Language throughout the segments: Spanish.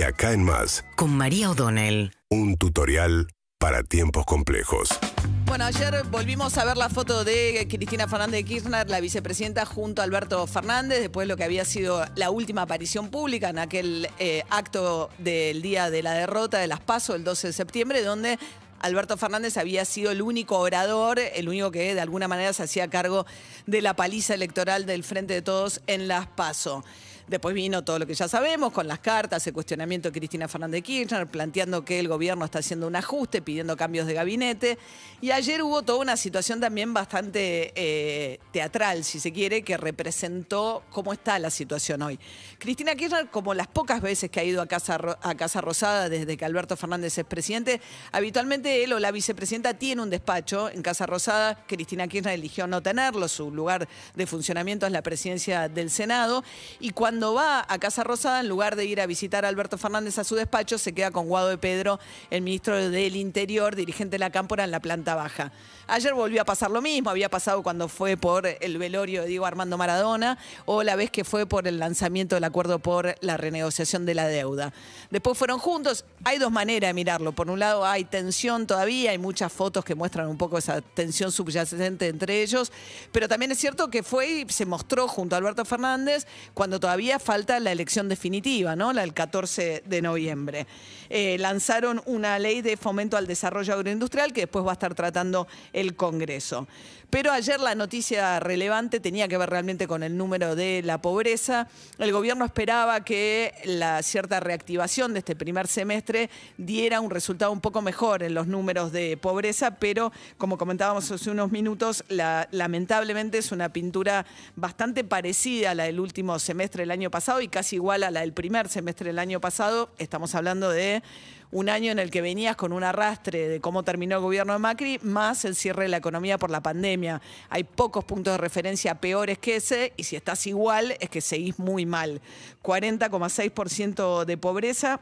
De acá en más, con María O'Donnell. un tutorial para tiempos complejos. Bueno, ayer volvimos a ver la foto de Cristina Fernández de Kirchner, la vicepresidenta, junto a Alberto Fernández, después de lo que había sido la última aparición pública en aquel eh, acto del día de la derrota de las PASO, el 12 de septiembre, donde Alberto Fernández había sido el único orador, el único que de alguna manera se hacía cargo de la paliza electoral del Frente de Todos en las PASO. Después vino todo lo que ya sabemos, con las cartas, el cuestionamiento de Cristina Fernández de Kirchner, planteando que el gobierno está haciendo un ajuste, pidiendo cambios de gabinete. Y ayer hubo toda una situación también bastante eh, teatral, si se quiere, que representó cómo está la situación hoy. Cristina Kirchner, como las pocas veces que ha ido a Casa, a Casa Rosada desde que Alberto Fernández es presidente, habitualmente él o la vicepresidenta tiene un despacho en Casa Rosada. Cristina Kirchner eligió no tenerlo, su lugar de funcionamiento es la presidencia del Senado. Y cuando va a Casa Rosada, en lugar de ir a visitar a Alberto Fernández a su despacho, se queda con Guado de Pedro, el ministro del Interior, dirigente de la Cámpora en la planta baja. Ayer volvió a pasar lo mismo, había pasado cuando fue por el velorio de Diego Armando Maradona o la vez que fue por el lanzamiento del acuerdo por la renegociación de la deuda. Después fueron juntos. Hay dos maneras de mirarlo. Por un lado hay tensión todavía, hay muchas fotos que muestran un poco esa tensión subyacente entre ellos, pero también es cierto que fue y se mostró junto a Alberto Fernández cuando todavía falta la elección definitiva, ¿no? La del 14 de noviembre. Eh, lanzaron una ley de fomento al desarrollo agroindustrial que después va a estar tratando el Congreso. Pero ayer la noticia relevante tenía que ver realmente con el número de la pobreza. El gobierno esperaba que la cierta reactivación de este primer semestre diera un resultado un poco mejor en los números de pobreza, pero como comentábamos hace unos minutos, la- lamentablemente es una pintura bastante parecida a la del último semestre del año pasado y casi igual a la del primer semestre del año pasado. Estamos hablando de un año en el que venías con un arrastre de cómo terminó el gobierno de Macri, más el cierre de la economía por la pandemia. Hay pocos puntos de referencia peores que ese, y si estás igual, es que seguís muy mal. 40,6% de pobreza.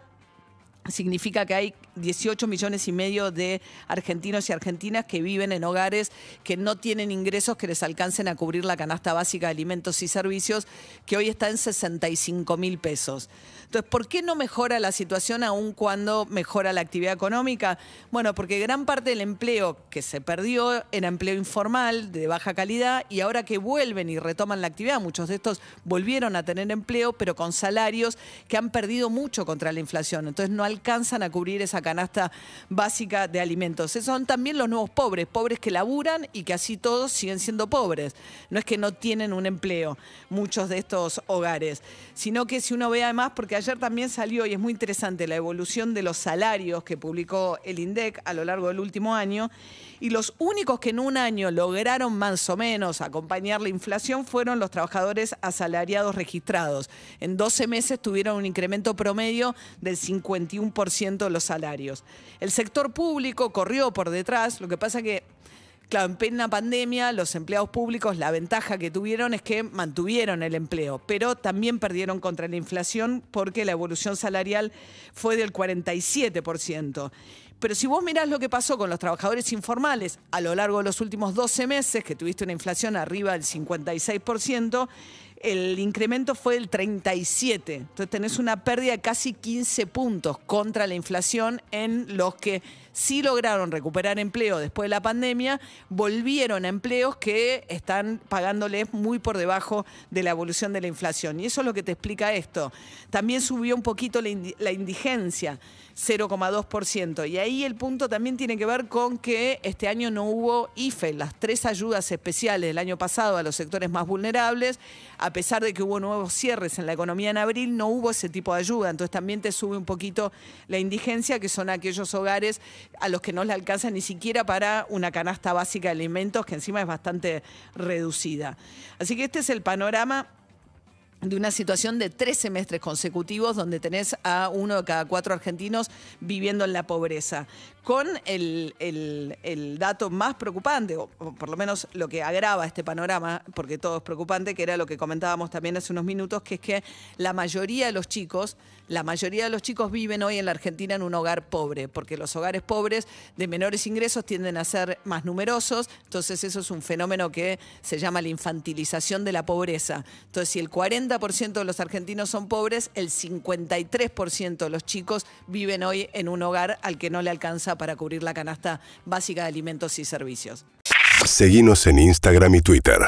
Significa que hay 18 millones y medio de argentinos y argentinas que viven en hogares que no tienen ingresos que les alcancen a cubrir la canasta básica de alimentos y servicios, que hoy está en 65 mil pesos. Entonces, ¿por qué no mejora la situación aún cuando mejora la actividad económica? Bueno, porque gran parte del empleo que se perdió era empleo informal, de baja calidad, y ahora que vuelven y retoman la actividad, muchos de estos volvieron a tener empleo, pero con salarios que han perdido mucho contra la inflación. Entonces, no alcanzan a cubrir esa canasta básica de alimentos. Son también los nuevos pobres, pobres que laburan y que así todos siguen siendo pobres. No es que no tienen un empleo muchos de estos hogares, sino que si uno ve además, porque ayer también salió y es muy interesante la evolución de los salarios que publicó el INDEC a lo largo del último año, y los únicos que en un año lograron más o menos acompañar la inflación fueron los trabajadores asalariados registrados. En 12 meses tuvieron un incremento promedio del 51% de los salarios. El sector público corrió por detrás, lo que pasa que Claro, en plena pandemia, los empleados públicos, la ventaja que tuvieron es que mantuvieron el empleo, pero también perdieron contra la inflación porque la evolución salarial fue del 47%. Pero si vos mirás lo que pasó con los trabajadores informales a lo largo de los últimos 12 meses, que tuviste una inflación arriba del 56%, el incremento fue del 37. Entonces tenés una pérdida de casi 15 puntos contra la inflación en los que sí lograron recuperar empleo después de la pandemia, volvieron a empleos que están pagándoles muy por debajo de la evolución de la inflación. Y eso es lo que te explica esto. También subió un poquito la, indi- la indigencia, 0,2%. Y ahí el punto también tiene que ver con que este año no hubo IFE, las tres ayudas especiales del año pasado a los sectores más vulnerables, a pesar de que hubo nuevos cierres en la economía en abril, no hubo ese tipo de ayuda. Entonces también te sube un poquito la indigencia, que son aquellos hogares a los que no le alcanza ni siquiera para una canasta básica de alimentos, que encima es bastante reducida. Así que este es el panorama de una situación de tres semestres consecutivos donde tenés a uno de cada cuatro argentinos viviendo en la pobreza, con el, el- el dato más preocupante, o, por lo menos lo que agrava este panorama, porque todo es preocupante, que era lo que comentábamos también hace unos minutos, que es que la mayoría de los chicos, la mayoría de los chicos viven hoy en la Argentina en un hogar pobre, porque los hogares pobres de menores ingresos tienden a ser más numerosos, entonces eso es un fenómeno que se llama la infantilización de la pobreza. Entonces, si el 40% de los argentinos son pobres, el 53% de los chicos viven hoy en un hogar al que no le alcanza para cubrir la canasta básica de alimentos y servicios. Seguimos en Instagram y Twitter.